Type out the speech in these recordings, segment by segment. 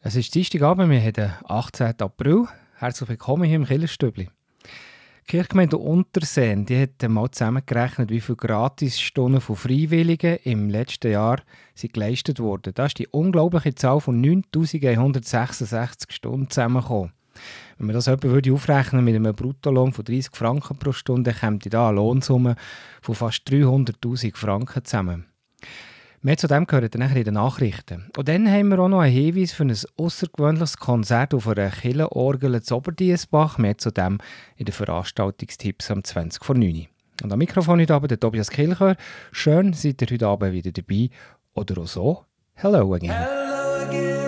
Es ist Dienstagabend, wir haben den 18. April. Herzlich willkommen hier im Killerstübli. Die Kirchgemeinde Unterseen die hat mal zusammengerechnet, wie viele Gratisstunden von Freiwilligen im letzten Jahr sind geleistet wurden. Da ist die unglaubliche Zahl von 9166 Stunden zusammengekommen. Wenn man das etwa würde aufrechnen mit einem Bruttolohn von 30 Franken pro Stunde, kommt da eine Lohnsumme von fast 300'000 Franken zusammen. Mehr zu dem gehört dann in den Nachrichten. Und dann haben wir auch noch einen Hinweis für ein außergewöhnliches Konzert auf einer Killenorgel zu Oberdiesbach. Mehr zu dem in den Veranstaltungstipps am 20 vor 9 Und am Mikrofon heute Abend der Tobias Kilcher. Schön, seid ihr heute Abend wieder dabei. Oder auch so. Hello again. Hello again.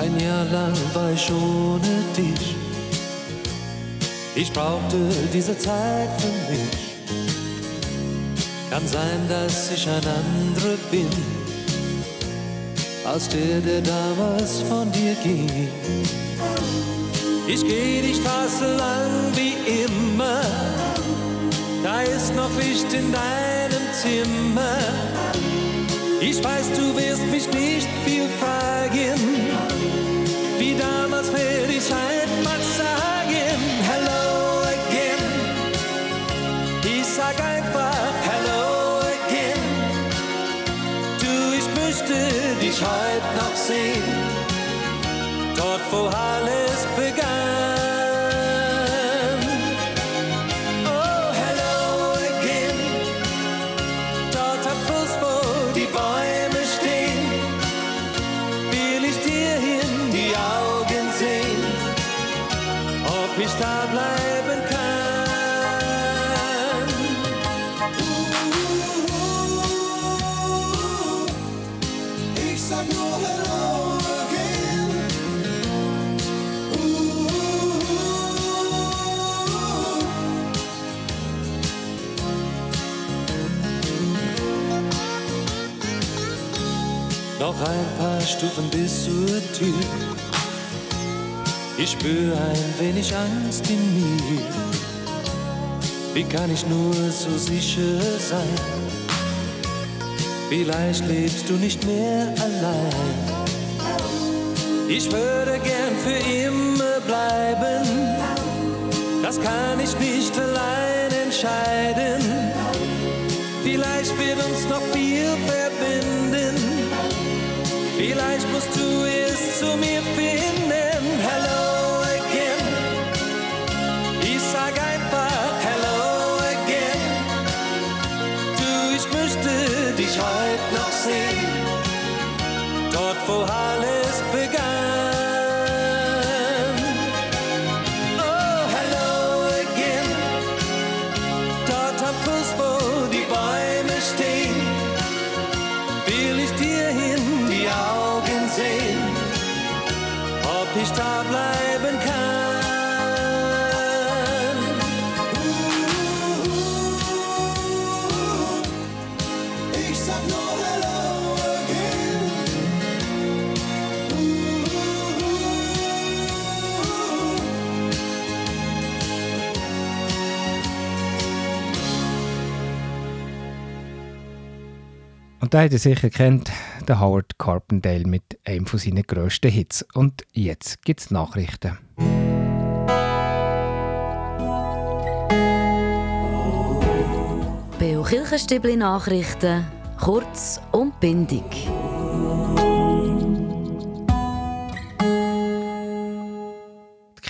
Ein Jahr lang war ich ohne dich. Ich brauchte diese Zeit für mich. Kann sein, dass ich ein anderer bin, als der, der damals von dir ging. Ich geh die Straße lang wie immer. Da ist noch Licht in deinem Zimmer. Ich weiß, du wirst mich nicht viel fragen. Wie damals werde ich einfach dich heute noch sehen. Dort, wo alles Noch ein paar Stufen bis zur Tür. Ich spüre ein wenig Angst in mir. Wie kann ich nur so sicher sein? Vielleicht lebst du nicht mehr allein. Ich würde gern für immer bleiben. Das kann ich nicht allein entscheiden. Vielleicht wird uns noch viel verbinden. Vielleicht musst du es zu mir finden. Hello Und da hat ihr sicher kennt, der Howard Carpendale mit einem von seinen grössten Hits. Und jetzt gibt's Nachrichten. Beo Kirchenstübli Nachrichten, kurz und bindig.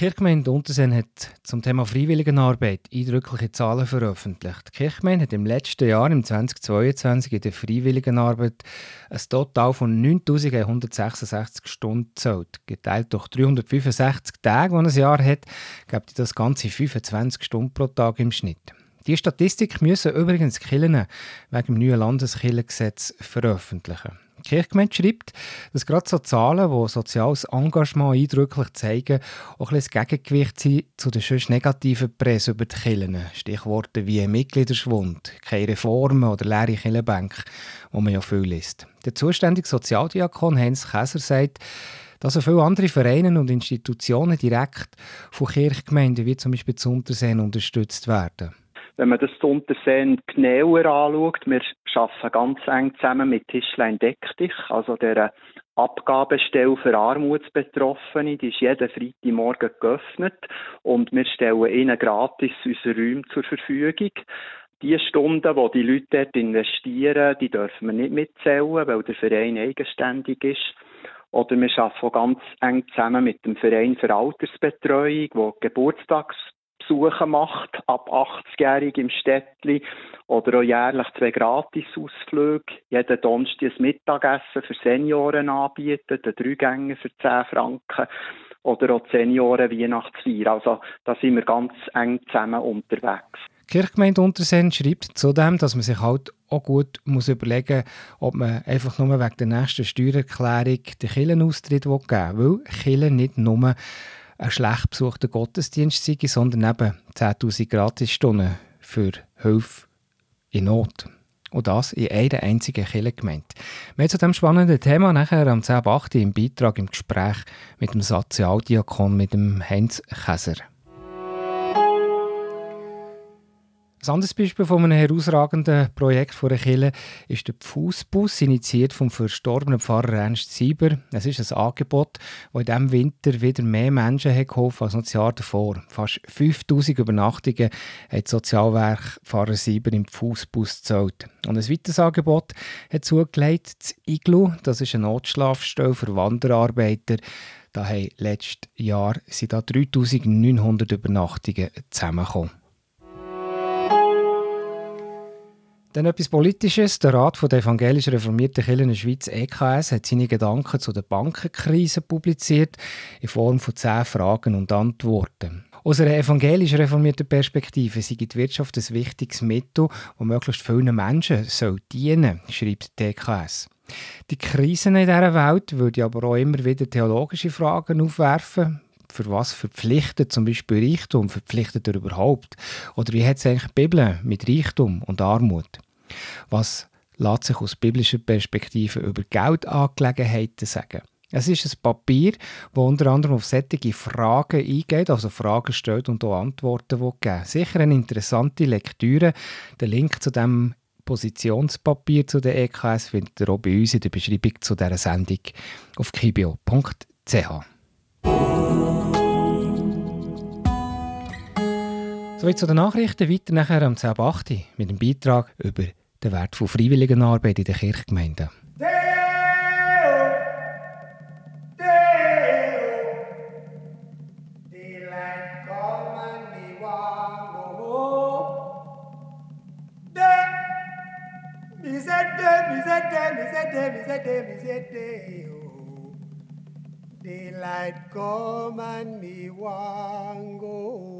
Die Kirchgemeinde Unterseen hat zum Thema Freiwilligenarbeit eindrückliche Zahlen veröffentlicht. Die Kirchgemeinde hat im letzten Jahr, im 2022, in der Freiwilligenarbeit ein Total von 9166 Stunden gezählt. Geteilt durch 365 Tage, die ein Jahr hat, gibt das Ganze 25 Stunden pro Tag im Schnitt. Die Statistik müssen übrigens Kirchen wegen dem neuen Landeskirchengesetz veröffentlichen. Kirchgemeinde schreibt, dass gerade so Zahlen, die soziales Engagement eindrücklich zeigen, auch ein bisschen das Gegengewicht sind zu der sonst negativen Presse über die Kirchen. Stichworte wie Mitgliederschwund, keine Reformen oder leere Kirchenbänke, wo man ja viel liest. Der zuständige Sozialdiakon Heinz Käser sagt, dass auch viele andere Vereine und Institutionen direkt von Kirchgemeinden, wie zum Beispiel zu Unterseen, unterstützt werden. Wenn man das zu Untersehen genauer anschaut, wir arbeiten ganz eng zusammen mit Tischlein Deck dich, also der Abgabestelle für Armutsbetroffene. Die ist jeden Freitagmorgen geöffnet und wir stellen ihnen gratis unsere Räume zur Verfügung. Die Stunden, die die Leute dort investieren, die dürfen wir nicht mitzählen, weil der Verein eigenständig ist. Oder wir arbeiten auch ganz eng zusammen mit dem Verein für Altersbetreuung, der Geburtstagsbesuche macht, ab 80-jährig im Städtli. Oder auch jährlich zwei Gratisausflüge. Jeden Donnerstag ein Mittagessen für Senioren anbieten, den Dreigänger für 10 Franken. Oder auch Senioren Weihnachtsfeier. Also da sind wir ganz eng zusammen unterwegs. Kirchgemeinde Unterseen schreibt zudem, dass man sich halt auch gut muss überlegen ob man einfach nur wegen der nächsten Steuererklärung den Kirchenaustritt geben will, weil Kirche nicht nur ein schlecht besuchter Gottesdienst sei, sondern eben 10'000 Gratisstunden für Hilfe in Not. Und das in einer einzigen Kirchengemeinde. Mehr zu diesem spannenden Thema nachher am 10.8. im Beitrag im Gespräch mit dem Sozialdiakon, mit dem Heinz Käser. Ein anderes Beispiel von einem herausragenden Projekt von der Kirche ist der Fußbus, initiiert vom verstorbenen Pfarrer Ernst Sieber. Es ist ein Angebot, das in diesem Winter wieder mehr Menschen hat geholfen als noch das Jahr davor. Fast 5000 Übernachtungen hat das Sozialwerk Pfarrer Sieber im Fußbus gezahlt. Und ein weiteres Angebot hat zugelegt, das Iglu, das ist eine Notschlafstelle für Wanderarbeiter. Da haben letztes Jahr sind da 3900 Übernachtungen zusammengekommen. Dann etwas Politisches. Der Rat der evangelisch reformierten Kirchen in der Schweiz, EKS, hat seine Gedanken zu der Bankenkrise publiziert, in Form von zehn Fragen und Antworten. Aus einer evangelisch reformierten Perspektive sei die Wirtschaft ein wichtiges Mittel, das möglichst vielen Menschen soll dienen soll, schreibt die EKS. Die Krisen in dieser Welt würden aber auch immer wieder theologische Fragen aufwerfen. Für was verpflichtet zum Beispiel Reichtum? Verpflichtet er überhaupt? Oder wie hat es eigentlich die Bibel mit Reichtum und Armut? Was lässt sich aus biblischer Perspektive über Geldangelegenheiten sagen? Es ist ein Papier, das unter anderem auf solche Fragen eingeht, also Fragen stellt und auch Antworten geben Sicher eine interessante Lektüre. Den Link zu dem Positionspapier zu der EKS findet ihr auch bei uns in der Beschreibung zu dieser Sendung auf kibio.ch. Soweit zu den Nachrichten. Weiter nachher am 10.8. mit dem Beitrag über den Wert von Freiwilligenarbeit in den Kirchgemeinden. Daylight come and me want go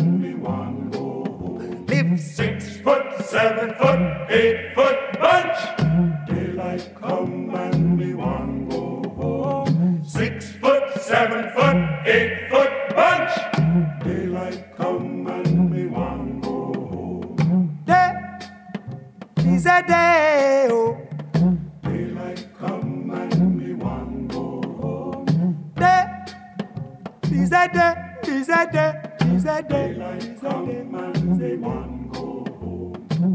six foot, seven foot, eight foot bunch. Daylight come and me want go home. Six foot, seven foot, eight foot bunch. Daylight come and me want go home. Day is a day. Oh. Daylight come and me want go home. Day is a day. Is a day. Is a day. Daylight come and me want.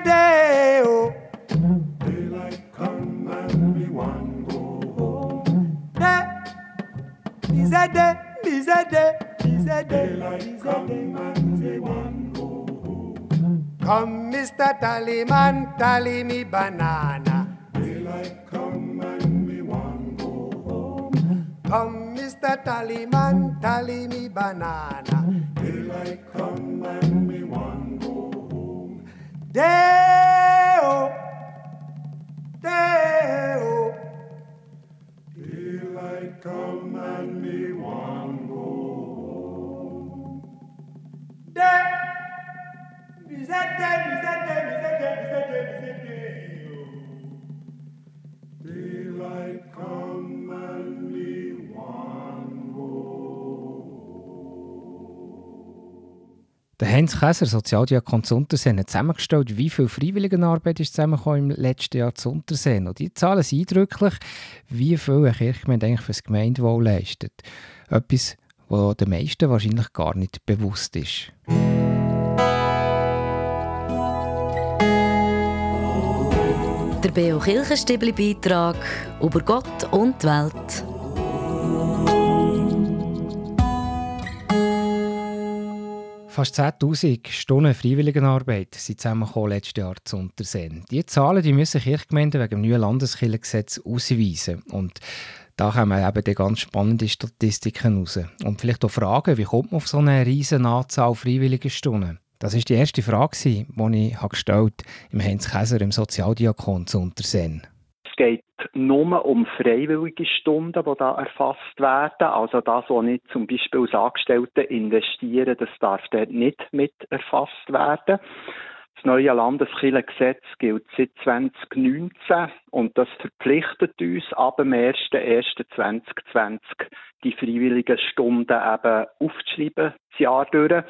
day. Daylight come and we go home. Day is day, is day, is day, is a day, Come, Mr. Tallyman, tally me banana. Daylight come and we want go home. Come, Mr. Tallyman, tally me banana. Daylight come and we go home. Day-o, day-o. Daylight come and we want go home. Day. Misete, misete, misete, misete, misete. Daylight come and we Der Heinz Käser, Sozialdiakon zu Unterseen, hat zusammengestellt, wie viel Freiwilligenarbeit ist zusammengekommen im letzten Jahr zu Unterseen. Und die Zahlen sind eindrücklich, wie viel eine Kirchgemeinde eigentlich für das Gemeindewohl leistet. Etwas, was den meisten wahrscheinlich gar nicht bewusst ist. Der Beo Kirchenstibli Beitrag über Gott und die Welt. Fast 10'000 Stunden Freiwilligenarbeit sind zusammengekommen letztes Jahr zu Unterseen. Diese Zahlen die müssen Kirchgemeinden wegen dem neuen Landeskirchengesetz ausweisen. Und da kommen eben die ganz spannende Statistiken raus. Und vielleicht auch Fragen, wie kommt man auf so eine riesen Anzahl freiwilliger Stunden? Das ist die erste Frage, die ich gestellt habe im Heinz Käser, im Sozialdiakon zu Unterseen. Es geht nur um freiwillige Stunden, die da erfasst werden. Also das, was nicht zum Beispiel als Angestellte investieren, das darf dort nicht mit erfasst werden. Das neue Landeskirchengesetz gilt seit 2019 und das verpflichtet uns ab dem 1.1.2020 die freiwilligen Stunden eben aufzuschreiben, das Jahr durch.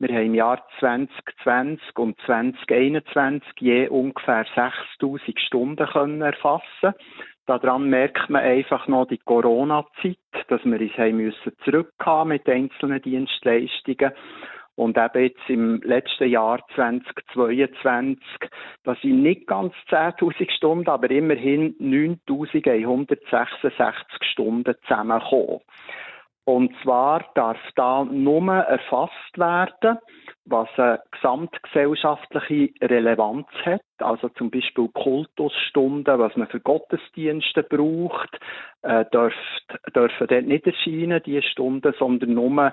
Wir haben im Jahr 2020 und 2021 je ungefähr 6000 Stunden können erfassen. Daran merkt man einfach noch die Corona-Zeit, dass wir uns haben müssen zurückhaben mit einzelnen Dienstleistungen. Und eben jetzt im letzten Jahr 2022, da sind nicht ganz 10.000 Stunden, aber immerhin 9.166 Stunden zusammengekommen. Und zwar darf da nur erfasst werden, was eine gesamtgesellschaftliche Relevanz hat. Also zum Beispiel Kultusstunden, was man für Gottesdienste braucht, äh, dürfen dort nicht erscheinen, diese Stunden, sondern nur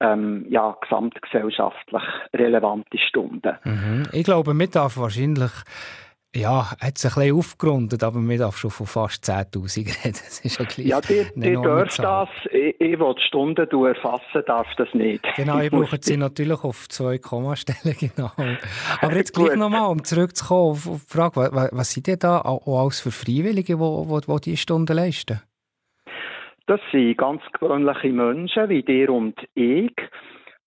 ähm, ja, gesamtgesellschaftlich relevante Stunden. Mhm. Ich glaube, man darf wahrscheinlich ja, hat es ein bisschen aufgerundet, aber wir darf schon von fast 10'000 reden. Das ist ja gleich Ja, die, die das. Ich, ich will die Stunden erfassen, darf das nicht. Genau, ich brauche sie natürlich auf zwei Kommastellen, genau. Aber jetzt gleich nochmal, um zurückzukommen auf die Frage, was, was sind denn da auch alles für Freiwillige, die diese Stunden leisten? Das sind ganz gewöhnliche Menschen, wie dir und ich,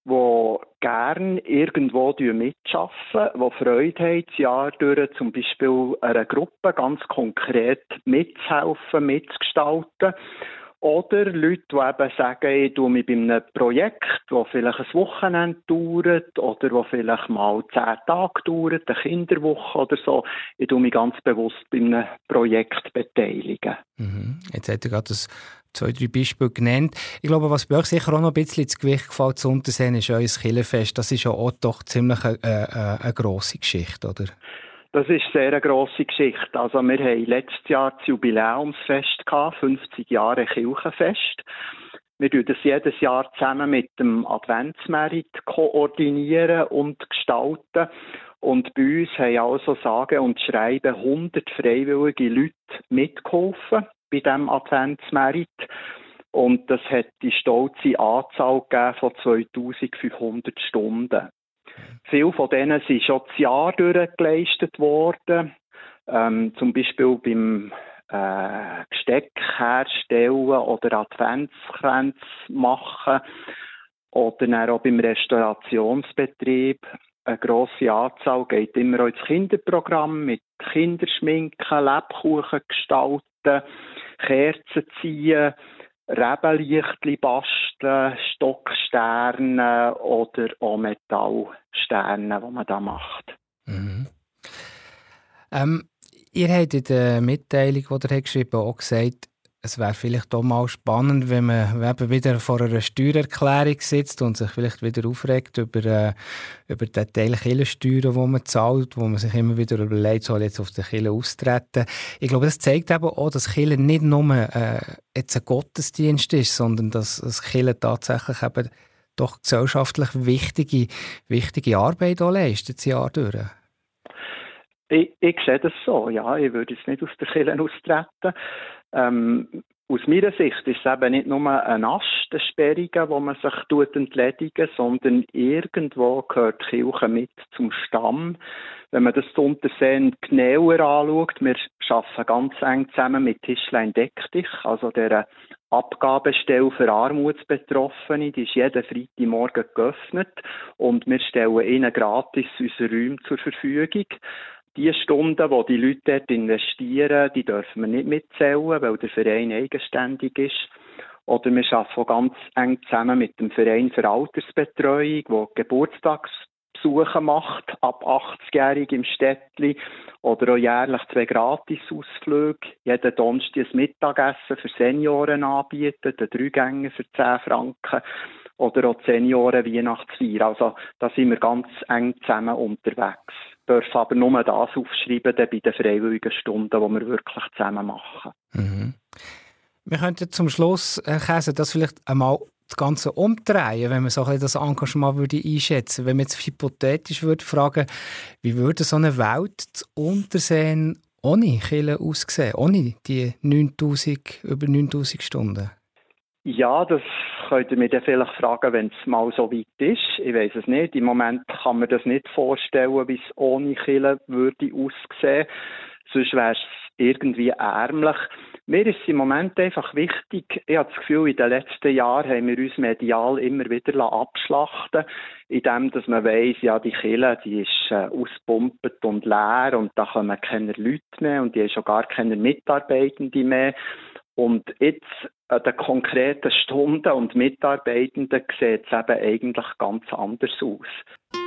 die gerne irgendwo mitarbeiten, die Freude haben, das Jahr durch zum Beispiel einer Gruppe ganz konkret mitzuhelfen, mitzugestalten. Oder Leute, die eben sagen, ich tue mich bei einem Projekt, das vielleicht ein Wochenende dauert oder das vielleicht mal zehn Tage dauert, eine Kinderwoche oder so, ich tue mich ganz bewusst bei einem Projekt beteiligen. Mhm. Jetzt hat er gerade das zwei, drei Beispiele genannt. Ich glaube, was bei euch sicher auch noch ein bisschen ins Gewicht gefällt zu untersehen, ist euer Killerfest. Das ist ja auch doch ziemlich eine, eine, eine grosse Geschichte, oder? Das ist sehr eine grosse Geschichte. Also wir haben letztes Jahr das Jubiläumsfest gehabt, 50 Jahre Kirchenfest. Wir tun das jedes Jahr zusammen mit dem Adventsmerit koordinieren und gestalten. Und bei uns haben also sagen und schreiben 100 freiwillige Leute mitgeholfen bei diesem Adventsmerit. Und das hat die stolze Anzahl von 2500 Stunden. Viele von denen sind schon das Jahr durchgeleistet worden. Ähm, zum Beispiel beim äh, Gesteck herstellen oder Adventskränze machen oder dann auch beim Restaurationsbetrieb. Eine grosse Anzahl geht immer ins Kinderprogramm mit Kinderschminken, Lebkuchen gestalten, Kerzen ziehen, Rebenlichtli basteln, Stocksterne oder auch Metallsterne, die man da macht. Mhm. Ähm, ihr habt in der Mitteilung, die ihr geschrieben habt, auch gesagt, es wäre vielleicht auch mal spannend, wenn man eben wieder vor einer Steuererklärung sitzt und sich vielleicht wieder aufregt über, äh, über den Teil Kirchensteuern, die man zahlt, wo man sich immer wieder überlegt, soll jetzt auf den Kirche austreten. Ich glaube, das zeigt eben auch, dass Kirche nicht nur äh, jetzt ein Gottesdienst ist, sondern dass, dass Kirche tatsächlich eben doch gesellschaftlich wichtige, wichtige Arbeit auch leistet, das Jahr durch. Ich, ich sehe das so, ja. Ich würde jetzt nicht aus der Kirche austreten. Ähm, aus meiner Sicht ist es eben nicht nur eine Sperrige, wo man sich tut entledigen, sondern irgendwo gehört die Kirche mit zum Stamm. Wenn man das Untersehen genauer anschaut, wir arbeiten ganz eng zusammen mit Tischlein Deck dich, also der Abgabestelle für Armutsbetroffene, die ist jeden Freitagmorgen geöffnet und wir stellen ihnen gratis unsere Räume zur Verfügung die Stunden, die die Leute dort investieren, die dürfen wir nicht mitzählen, weil der Verein eigenständig ist. Oder wir arbeiten ganz eng zusammen mit dem Verein für Altersbetreuung, der Geburtstagsbesuche macht, ab 80-jährig im Städtli. Oder auch jährlich zwei Gratisausflüge. Jeden Donnerstag ein Mittagessen für Senioren anbieten, den Dreigänger für 10 Franken. Oder auch Senioren Weihnachtsfeier. Also da sind wir ganz eng zusammen unterwegs dürfen aber nur das aufschreiben bei den freiwilligen Stunden, die wir wirklich zusammen machen. Mhm. Wir könnten zum Schluss, Herr Käse, das vielleicht einmal das Ganze umdrehen, wenn man so ein das Engagement würde einschätzen würde. Wenn man jetzt hypothetisch würde fragen, wie würde so eine Welt zu Unterseen ohne Kille aussehen, ohne die 9000, über 9000 Stunden? Ja, das könnt ihr mir dann vielleicht fragen, wenn es mal so weit ist. Ich weiß es nicht. Im Moment kann man das nicht vorstellen, wie es ohne Kille würde aussehen. Sonst wäre es irgendwie ärmlich. Mir ist es im Moment einfach wichtig, ich habe das Gefühl, in den letzten Jahren haben wir uns medial immer wieder abschlachten indem dass man weiss, ja, die Kille, die ist äh, auspumpt und leer und da kommen keine Leute mehr und die haben schon gar keine Mitarbeitende mehr. Und jetzt an den konkreten Stunden und Mitarbeitenden sieht es eben eigentlich ganz anders aus.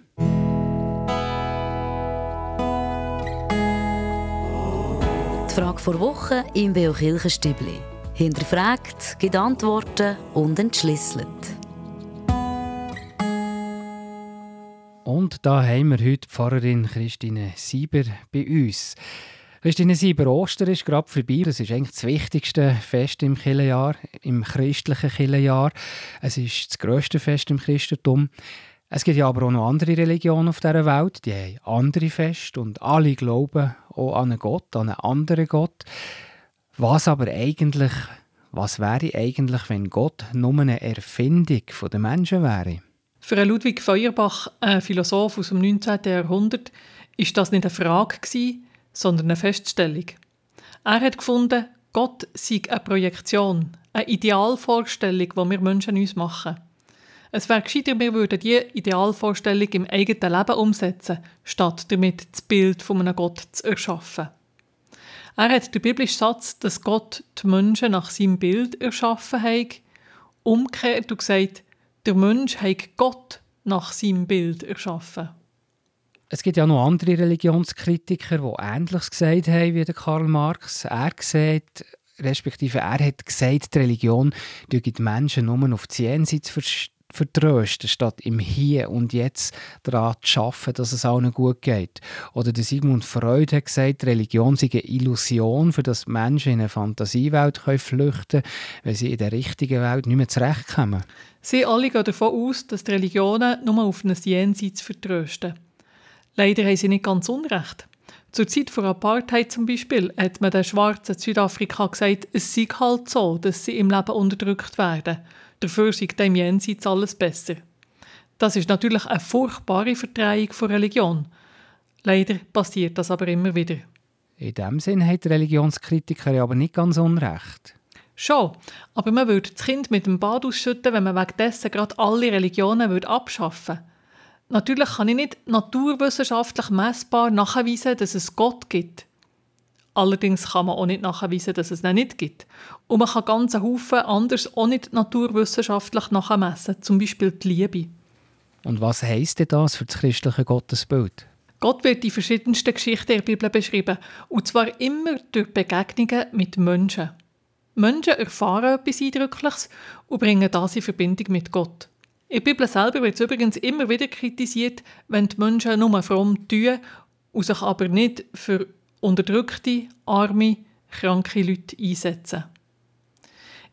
Vor Woche im Beo Kirchenstübli. Hinterfragt, gibt Antworten und entschlüsselt. Und da haben wir heute Pfarrerin Christine Sieber bei uns. Christine Sieber, Ostern ist gerade vorbei. Das ist eigentlich das wichtigste Fest im Kirchenjahr, im christlichen Kirchenjahr. Es ist das grösste Fest im Christentum. Es gibt ja aber auch noch andere Religionen auf dieser Welt, die haben andere Feste und alle glauben auch an einen Gott, an einen anderen Gott. Was aber eigentlich, was wäre eigentlich, wenn Gott nur eine Erfindung der Menschen wäre? Für Ludwig Feuerbach, ein Philosoph aus dem 19. Jahrhundert, ist das nicht eine Frage sondern eine Feststellung. Er hat gefunden, Gott sei eine Projektion, eine Idealvorstellung, die wir Menschen uns machen. Es wäre gescheiter, wir würden diese Idealvorstellung im eigenen Leben umsetzen, statt damit das Bild von einem Gott zu erschaffen. Er hat den biblischen Satz, dass Gott die Menschen nach seinem Bild erschaffen hat, umgekehrt und gesagt, der Mensch hat Gott nach seinem Bild erschaffen. Es gibt ja noch andere Religionskritiker, die Ähnliches gesagt haben wie Karl Marx. Er gesagt, respektive er hat gesagt, die Religion die Menschen nur auf die Jenseits vertrösten, statt im Hier und Jetzt daran zu arbeiten, dass es allen gut geht. Oder der Sigmund Freud hat gesagt, Religion sei eine Illusion, für dass Menschen in eine Fantasiewelt können flüchten können, wenn sie in der richtigen Welt nicht mehr zurechtkommen. Sie alle gehen davon aus, dass die Religionen nur auf ein Jenseits vertrösten. Leider haben sie nicht ganz unrecht. Zur Zeit von Apartheid zum Beispiel hat man den Schwarzen Südafrika gesagt, es sei halt so, dass sie im Leben unterdrückt werden. Dafür sei dem Jenseits alles besser. Das ist natürlich eine furchtbare Verdrehung von Religion. Leider passiert das aber immer wieder. In dem Sinn hat der Religionskritiker aber nicht ganz unrecht. Schon, aber man würde das Kind mit dem Bad ausschütten, wenn man wegen dessen gerade alle Religionen würde abschaffen würde. Natürlich kann ich nicht naturwissenschaftlich messbar nachweisen, dass es Gott gibt. Allerdings kann man auch nicht nachweisen, dass es ihn nicht gibt. Und man kann ganz Haufen anders auch nicht naturwissenschaftlich nachmessen, zum Beispiel die Liebe. Und was heisst denn das für das christliche Gottesbild? Gott wird in verschiedensten Geschichten der Bibel beschrieben, und zwar immer durch Begegnungen mit Menschen. Menschen erfahren etwas Eindrückliches und bringen das in Verbindung mit Gott. In der Bibel selber wird es übrigens immer wieder kritisiert, wenn die Menschen nur fromm tun und sich aber nicht für unterdrückte, arme, kranke Leute einsetzen.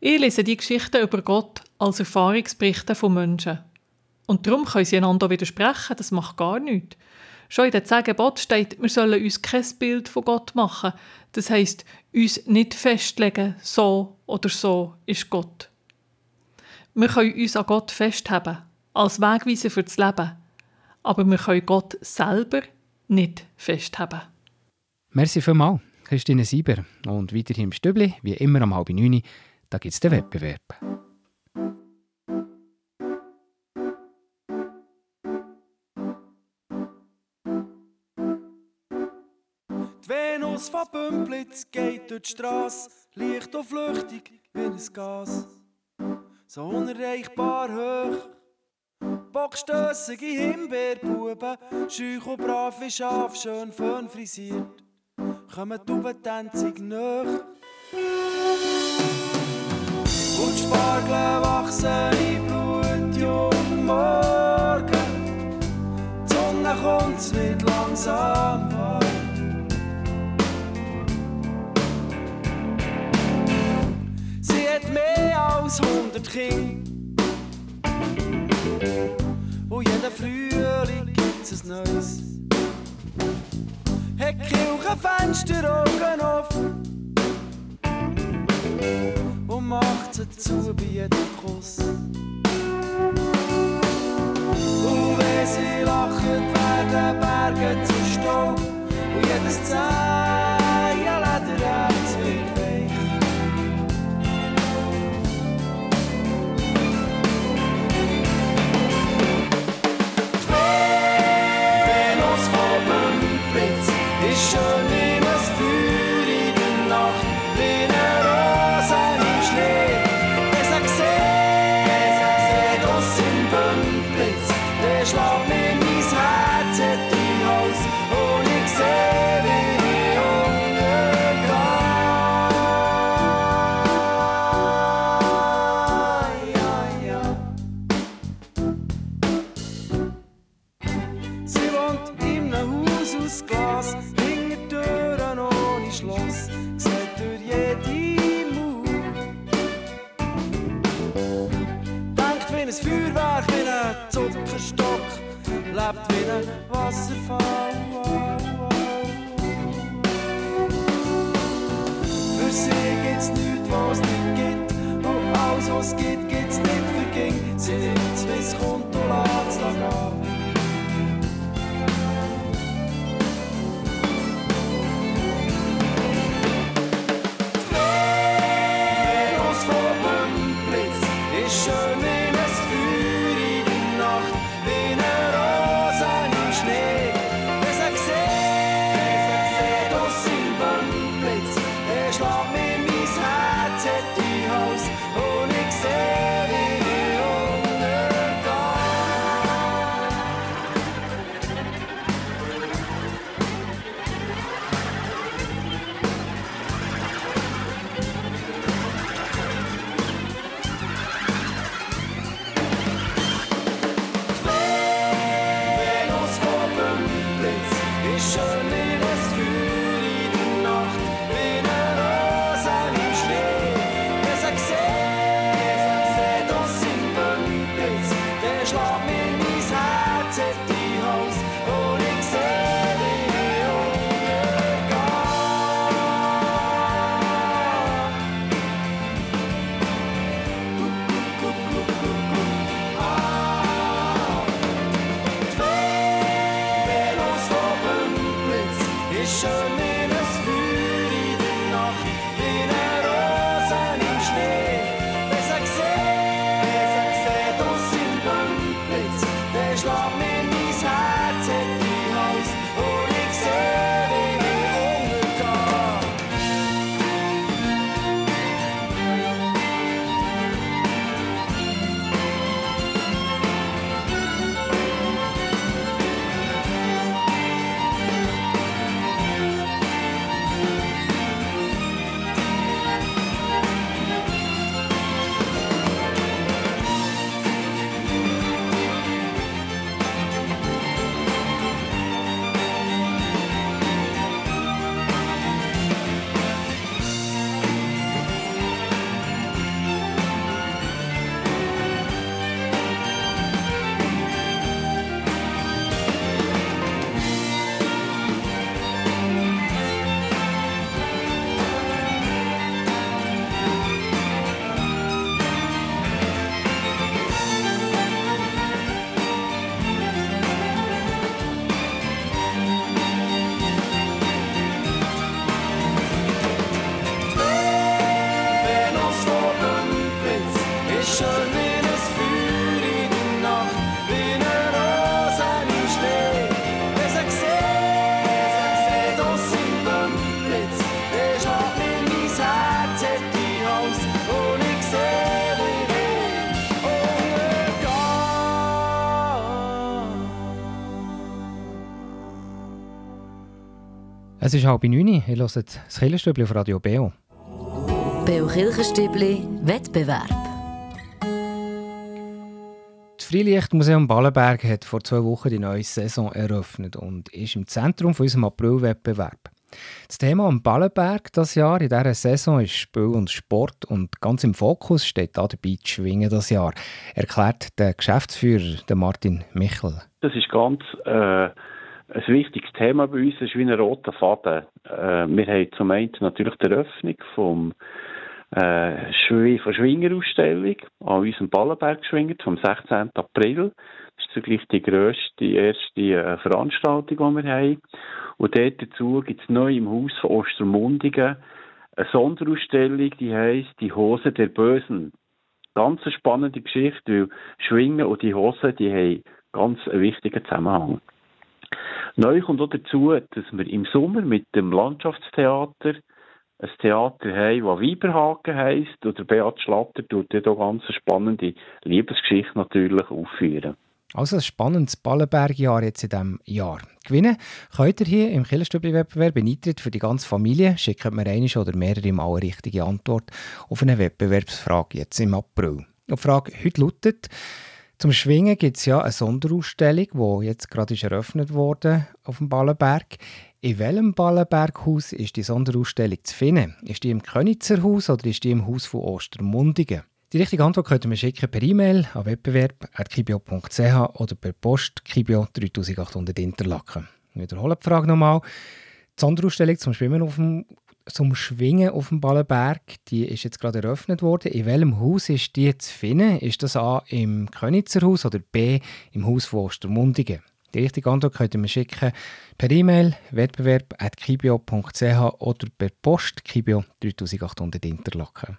Ich lese die Geschichten über Gott als Erfahrungsberichte von Menschen. Und darum können sie einander widersprechen, das macht gar nichts. Schon in den zehn Geboten steht, wir sollen uns kein Bild von Gott machen. Das heisst, uns nicht festlegen, so oder so ist Gott. Wir können uns an Gott festhalten, als Wegweiser für das Leben. Aber wir können Gott selber nicht festhalten. Merci vielmals, Christine Sieber. Und weiter hier im Stübli, wie immer am halb neun, da gibt es den Wettbewerb. Die Venus von Bümplitz geht durch die Strasse, leicht und flüchtig wie ein Gas. So unerreichbar hoch. Bockstössige Himbeerbuben, scheuch und brav wie Schaf, schön fön frisiert. Kommen Tubentänzig nach. Und die Spargel wachsen in Blut, jung morgen. Die Sonne kommt nicht langsam warm. Sie hat mehr als 100 Kinder. Und jeden Frühling gibt's ein neues. Hat Kirchenfenster Augen offen. Und macht sie zu bei jedem Kuss. Und wenn sie lachen, werden Berge zu Staub. Und jedes Zehen Lederherz Es ist halb neun. Ihr hört das Killerstübli auf Radio Beo. Beo Kirchenstübli Wettbewerb. Das Freilichtmuseum Ballenberg hat vor zwei Wochen die neue Saison eröffnet und ist im Zentrum von unserem Aprilwettbewerb. Das Thema am Ballenberg das Jahr in dieser Saison ist Spiel und Sport und ganz im Fokus steht da dabei das Schwingen das Jahr, erklärt der Geschäftsführer der Martin Michel. Das ist ganz äh ein wichtiges Thema bei uns ist wie ein roter Faden. Äh, wir haben zum einen natürlich die Eröffnung vom äh, von Schwingerausstellung an unserem Ballenberg geschwingert vom 16. April. Das ist zugleich die grösste, erste äh, Veranstaltung, die wir haben. Und dort dazu gibt es neu im Haus von Ostermundigen eine Sonderausstellung, die heisst Die Hose der Bösen. Ganz eine spannende Geschichte, weil Schwingen und die Hose, die haben ganz einen wichtigen Zusammenhang. Neu kommt auch dazu, dass wir im Sommer mit dem Landschaftstheater ein Theater haben, das Weiberhaken heisst. Und der Beat Schlatter tut hier ganz spannende Liebesgeschichte natürlich aufführen. Also ein spannendes Ballenbergjahr jetzt in diesem Jahr. Gewinnen könnt ihr hier im Killerstübli-Wettbewerb einen Eintritt für die ganze Familie. Schickt mir eine oder mehrere Mal eine richtige Antwort auf eine Wettbewerbsfrage jetzt im April. Die Frage heute lautet, zum Schwingen gibt es ja eine Sonderausstellung, die jetzt gerade eröffnet wurde auf dem Ballenberg. In welchem Ballenberghaus ist die Sonderausstellung zu finden? Ist die im Könitzer Haus oder ist die im Haus von Ostermundigen? Die richtige Antwort könnt ihr mir schicken per E-Mail an wettbewerb.kibio.ch oder per Post Kibio 3800 Interlaken. Ich wiederhole die Frage nochmal. Die Sonderausstellung zum Schwimmen auf dem zum Schwingen auf dem Ballenberg, die ist jetzt gerade eröffnet worden. In welchem Haus ist die zu finden? Ist das A im Könitzer Haus oder B im Haus von Ostermundigen? Die richtige Antwort könnt ihr mir schicken per E-Mail wettbewerb.kibio.ch oder per Post Kibio 3800 Interlaken.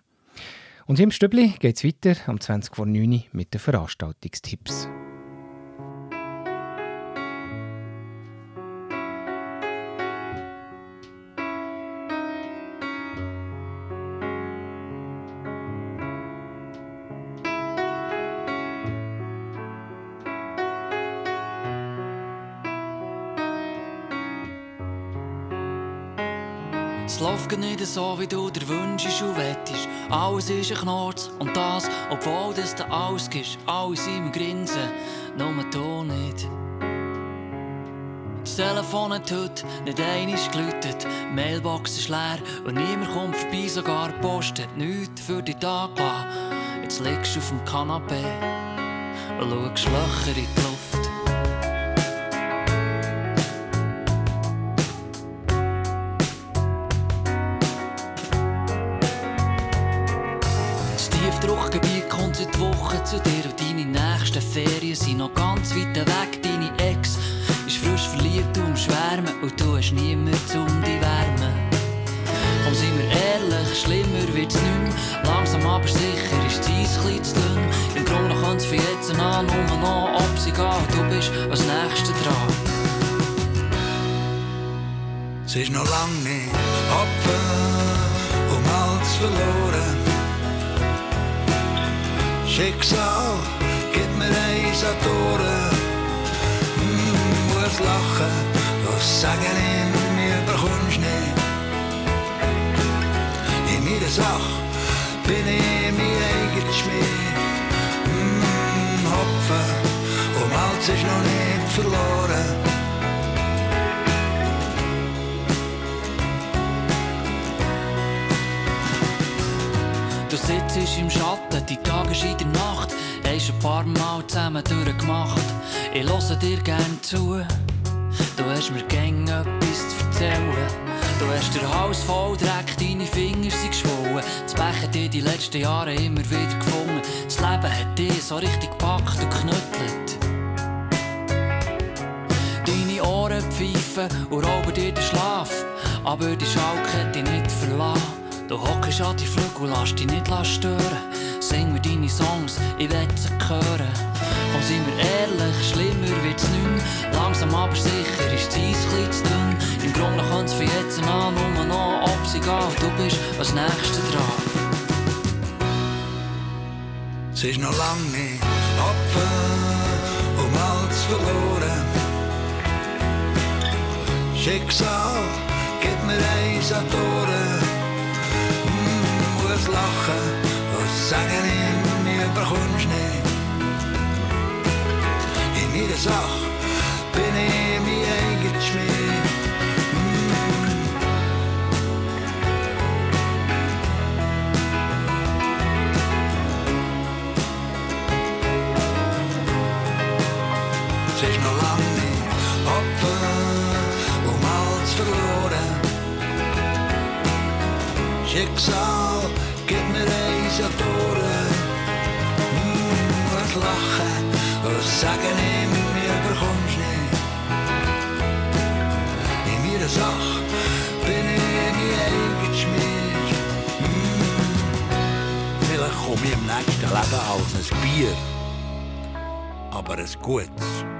Und hier im Stübli geht es weiter am 20 vor 9 mit den Veranstaltungstipps. Läuft nicht so, wie du dir wünschst und wettest. Alles ist ein Knorz und das, obwohl das du alles gibst. Alles im Grinsen, nur du nicht. Das Telefon hat heute nicht einmal geläutet, Mailbox ist leer und niemand kommt vorbei, sogar die Post hat nichts für die Tag. Jetzt liegst du auf dem Kanapee und schaust Löcher in die Es ist noch lang nicht Hopfen um alles verloren. Schicksal, gib mir eins an die Ohren. Mm, muss lachen, was sagen in mir bekommst nicht. In meiner Sache bin ich mein eigener Schmied. Mm, Hopfen, um alles ist noch nicht verloren. Du sitzt im Schatten, die Tage in der Nacht, hast ein paar Mal zusammen durchgemacht. Ich höre dir gern zu, du hast mir gern etwas zu erzählen. Du hast den Hals voll Dreck, deine Finger sind geschwollen. Das Becher dir die letzten Jahre immer wieder gefunden. Das Leben hat dich so richtig gepackt und knüttelt. Deine Ohren pfeifen und rauben dir den Schlaf, aber die Schalke hat dich nicht verlassen. Du hockst an die Flügel, lass dich nicht stören. Sing mir deine Songs, ich will sie hören. Komm, sind wir ehrlich, schlimmer wird's nicht. Langsam aber sicher ist die Eis zu dünn. Im Grunde könnte es für jetzt an nur noch ob sie geht. Du bist als Nächster dran. Es ist noch lang nicht Opfer um alles verloren. Schicksal Organisatoren. Mm, muss lachen und sagen ihm, mir überkommst nicht. In meiner Sache bin ich mein eigener Schmied. Es ist noch lange nicht Opfer um alles verloren. Schicksal gibt mir eins an die Ohren. Mm, was lachen und sagen ihm, mir überkommst nicht. In meiner Sache bin ich mein eigener Schmied. Mm. Vielleicht komme ich im nächsten Leben als ein Bier, aber ein gutes.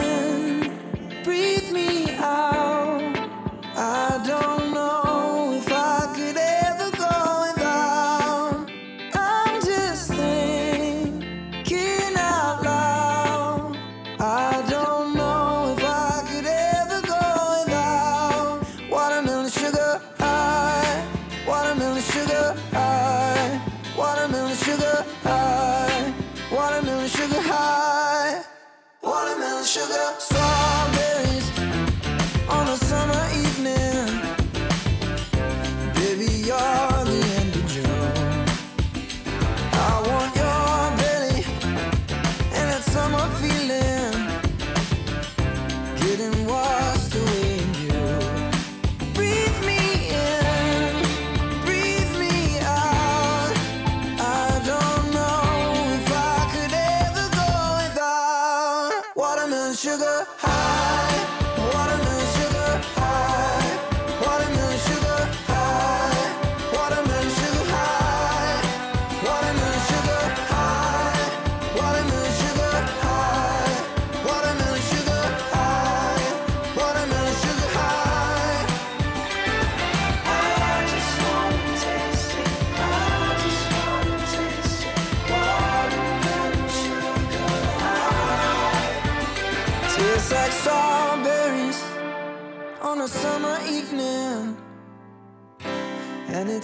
sugar high,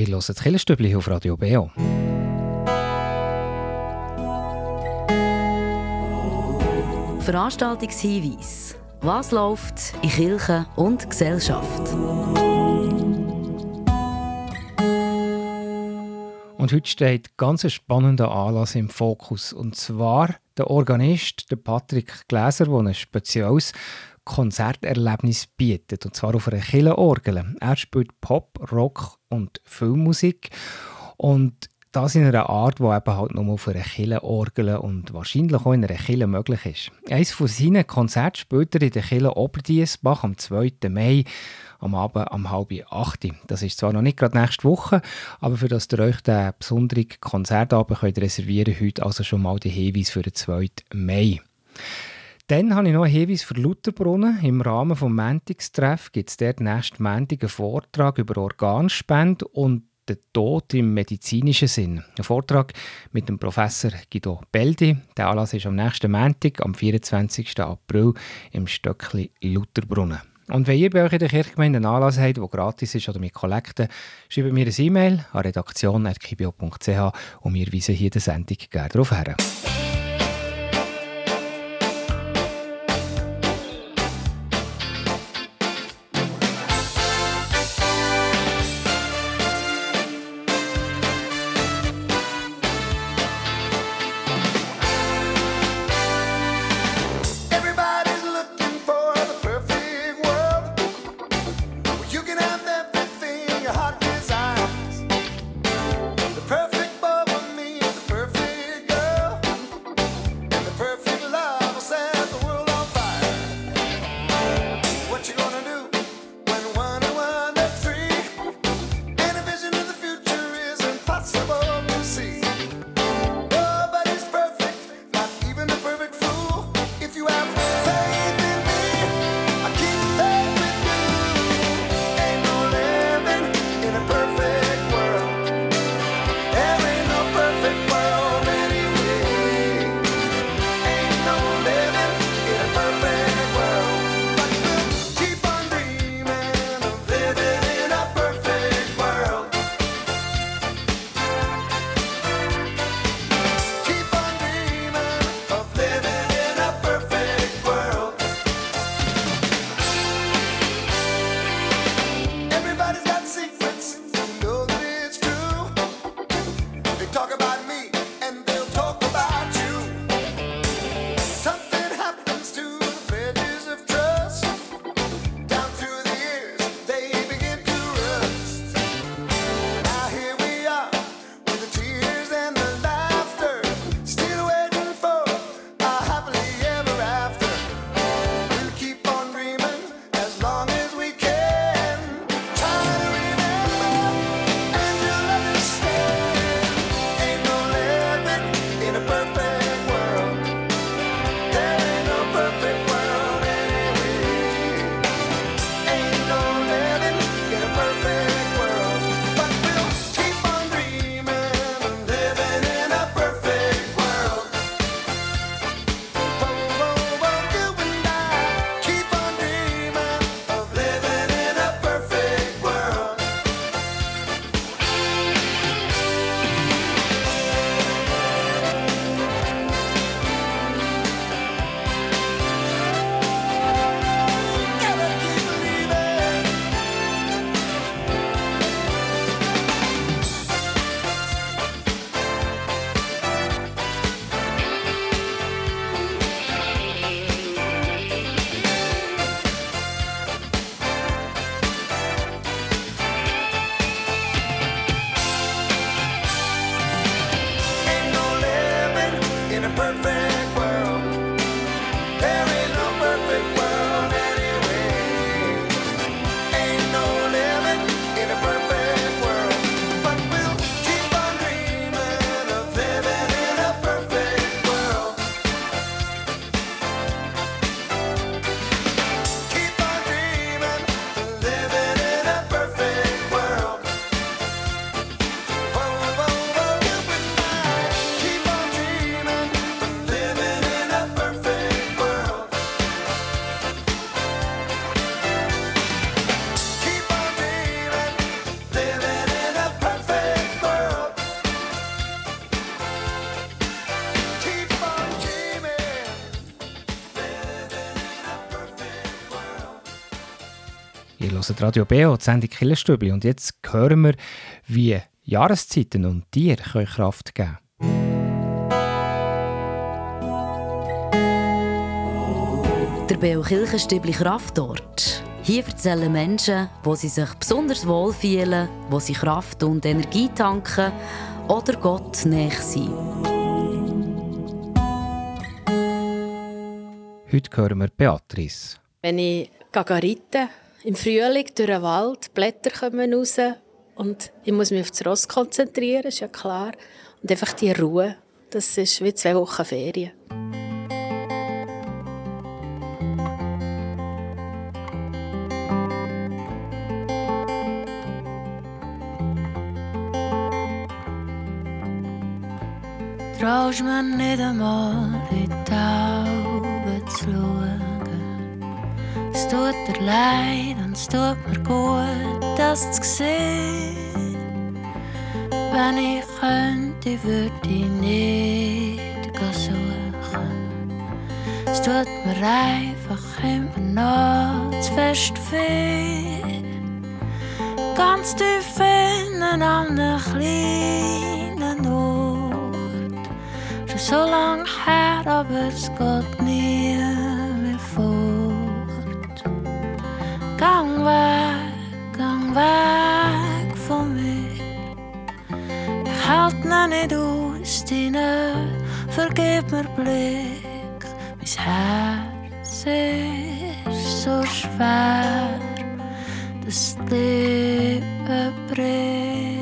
Ihr hört das Killerstübli auf Radio Beo. Veranstaltungshinweis. Was läuft in Kirche und Gesellschaft? Und heute steht ganz ein spannender Anlass im Fokus. Und zwar der Organist, der Patrick Gläser, der ein spezielles Konzerterlebnis bietet. Und zwar auf einer Kirchenorgel. Er spielt Pop, Rock und Filmmusik. Und das in einer Art, die eben halt nur auf einer Kirchenorgel und wahrscheinlich auch in einer Kirche möglich ist. Eines von seinen Konzerten spielt er in der Kirche Oberdiesbach am 2. Mai am Abend um halb acht. Das ist zwar noch nicht gerade nächste Woche, aber für das ihr euch den besonderen Konzertabend könnt reservieren heute also schon mal den Hinweis für den 2. Mai. Dann habe ich noch einen Hinweis für Lutherbrunnen. Im Rahmen des Mäntigstreff gibt es dort nächsten Montag einen Vortrag über Organspende und den Tod im medizinischen Sinn. Ein Vortrag mit dem Professor Guido Beldi. Der Anlass ist am nächsten Montag, am 24. April, im Stöckli Lutherbrunnen. Und wenn ihr bei euch in der Kirchgemeinde einen Anlass habt, der gratis ist oder mit Kollekten, schreibt mir eine E-Mail an redaktion.kibio.ch und wir weisen hier die Sendung gerne darauf her. Ihr hört Radio BO, die Sendung Killerstübli und jetzt hören wir, wie Jahreszeiten und Tiere können Kraft geben können. Der BO Kirchenstübli Kraftort. Hier erzählen Menschen, wo sie sich besonders wohl fühlen, wo sie Kraft und Energie tanken oder Gott näher sind. Heute hören wir Beatrice. Wenn ich Gagarite im Frühling durch den Wald, Blätter kommen raus und ich muss mich auf das Ross konzentrieren, ist ja klar. Und einfach die Ruhe, das ist wie zwei Wochen Ferien. Traust mir nicht einmal in die Augen zu schauen. Es tut dir leid und es tut mir gut, das zu sehen. Wenn ich könnte, würde ich nicht suchen. Es tut mir einfach immer noch zu fest weh. Ganz tief innen an einem kleinen Ort. Schon so lang her, aber es geht nie Gang weg, gang weg von mir. Ich halt noch nicht aus, deine vergib mir Blick. Mein Herz ist so schwer, dass das Leben bricht.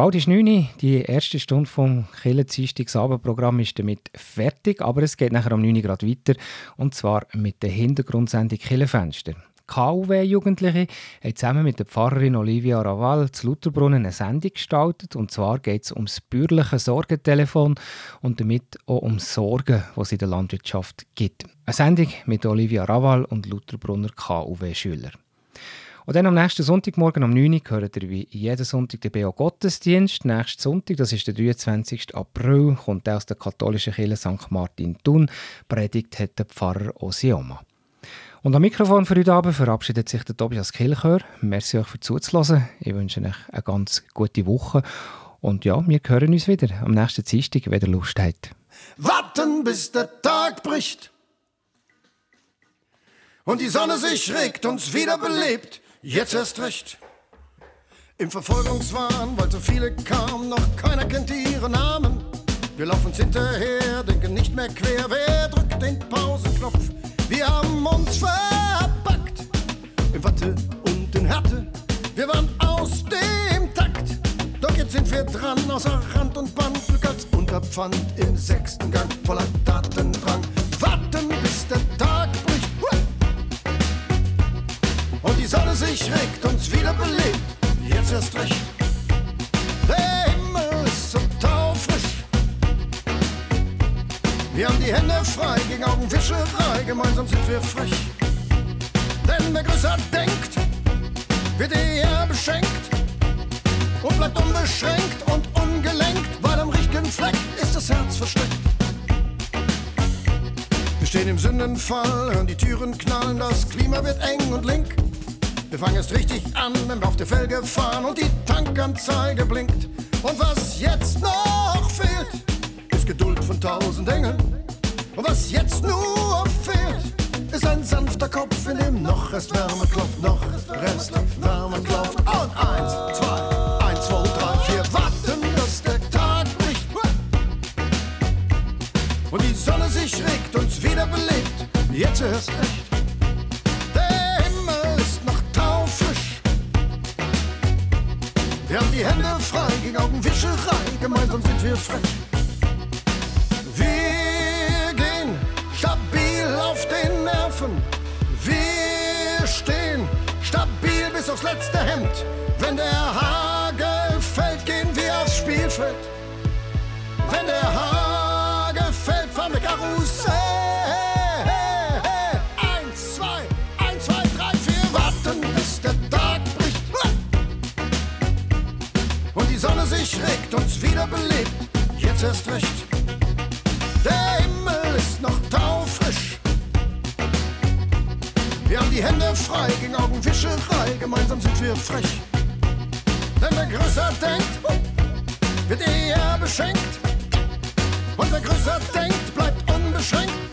Bald ist 9 Uhr. Die erste Stunde vom Killer Abendprogramm ist damit fertig, aber es geht nachher um 9 Uhr gerade weiter und zwar mit der Hintergrundsendung Killenfenster. KUW-Jugendliche haben zusammen mit der Pfarrerin Olivia Raval zu Lutherbrunnen eine Sendung gestaltet. Und zwar geht es ums bürgerliche Sorgentelefon und damit auch um Sorgen, die es in der Landwirtschaft gibt. Eine Sendung mit Olivia Raval und Lutherbrunner KUW-Schüler. Und dann am nächsten Sonntagmorgen um 9 Uhr hört ihr wie jeden Sonntag den BO Gottesdienst. Nächsten Sonntag, das ist der 23. April, kommt aus der katholischen Kirche St. Martin Thun. Predigt hat der Pfarrer Osioma. Und am Mikrofon für heute Abend verabschiedet sich der Tobias Kilchör. Merci euch für zuzulassen. Ich wünsche euch eine ganz gute Woche. Und ja, wir hören uns wieder am nächsten Dienstag, wenn ihr Lust habt. Warten, bis der Tag bricht und die Sonne sich regt, uns wieder belebt. Jetzt erst recht. Im Verfolgungswahn, weil so viele kamen, noch keiner kennt ihre Namen. Wir laufen uns hinterher, denken nicht mehr quer. Wer drückt den Pausenknopf? Wir haben uns verpackt in Watte und in Härte. Wir waren aus dem Takt. Doch jetzt sind wir dran, außer Rand und Band. Glück als Unterpfand im sechsten Gang, voller Tatendrang. Warten, bis der Tag! Und die Sonne sich regt, uns wieder belebt. Jetzt erst recht. Der Himmel ist so taufrisch. Wir haben die Hände frei gegen Augenwischerei. Gemeinsam sind wir frech. Denn wer größer denkt, wird eher beschenkt und bleibt unbeschränkt und ungelenkt, weil am richtigen Fleck ist das Herz versteckt. Wir stehen im Sündenfall, hören die Türen knallen, das Klima wird eng und link. Wir fangen erst richtig an, wenn wir auf der Felge fahren und die Tankanzeige blinkt. Und was jetzt noch fehlt, ist Geduld von tausend Engeln. Und was jetzt nur fehlt, ist ein sanfter Kopf, in dem noch erst Wärme klopft, noch Rest Wärme klopft. Und eins, zwei, eins, zwei, drei, vier, warten, dass der Tag bricht. Und die Sonne sich regt, uns wieder belebt, jetzt erst recht. Gegen Augenwischerei, gemeinsam sind wir frech. Wir gehen stabil auf den Nerven. Wir stehen stabil bis aufs letzte Hemd. Wenn der Hagel Jetzt erst recht. Der Himmel ist noch taufrisch. Wir haben die Hände frei gegen Augenwischerei. Gemeinsam sind wir frech. Denn wer größer denkt, wird eher beschenkt. Und wer größer denkt, bleibt unbeschränkt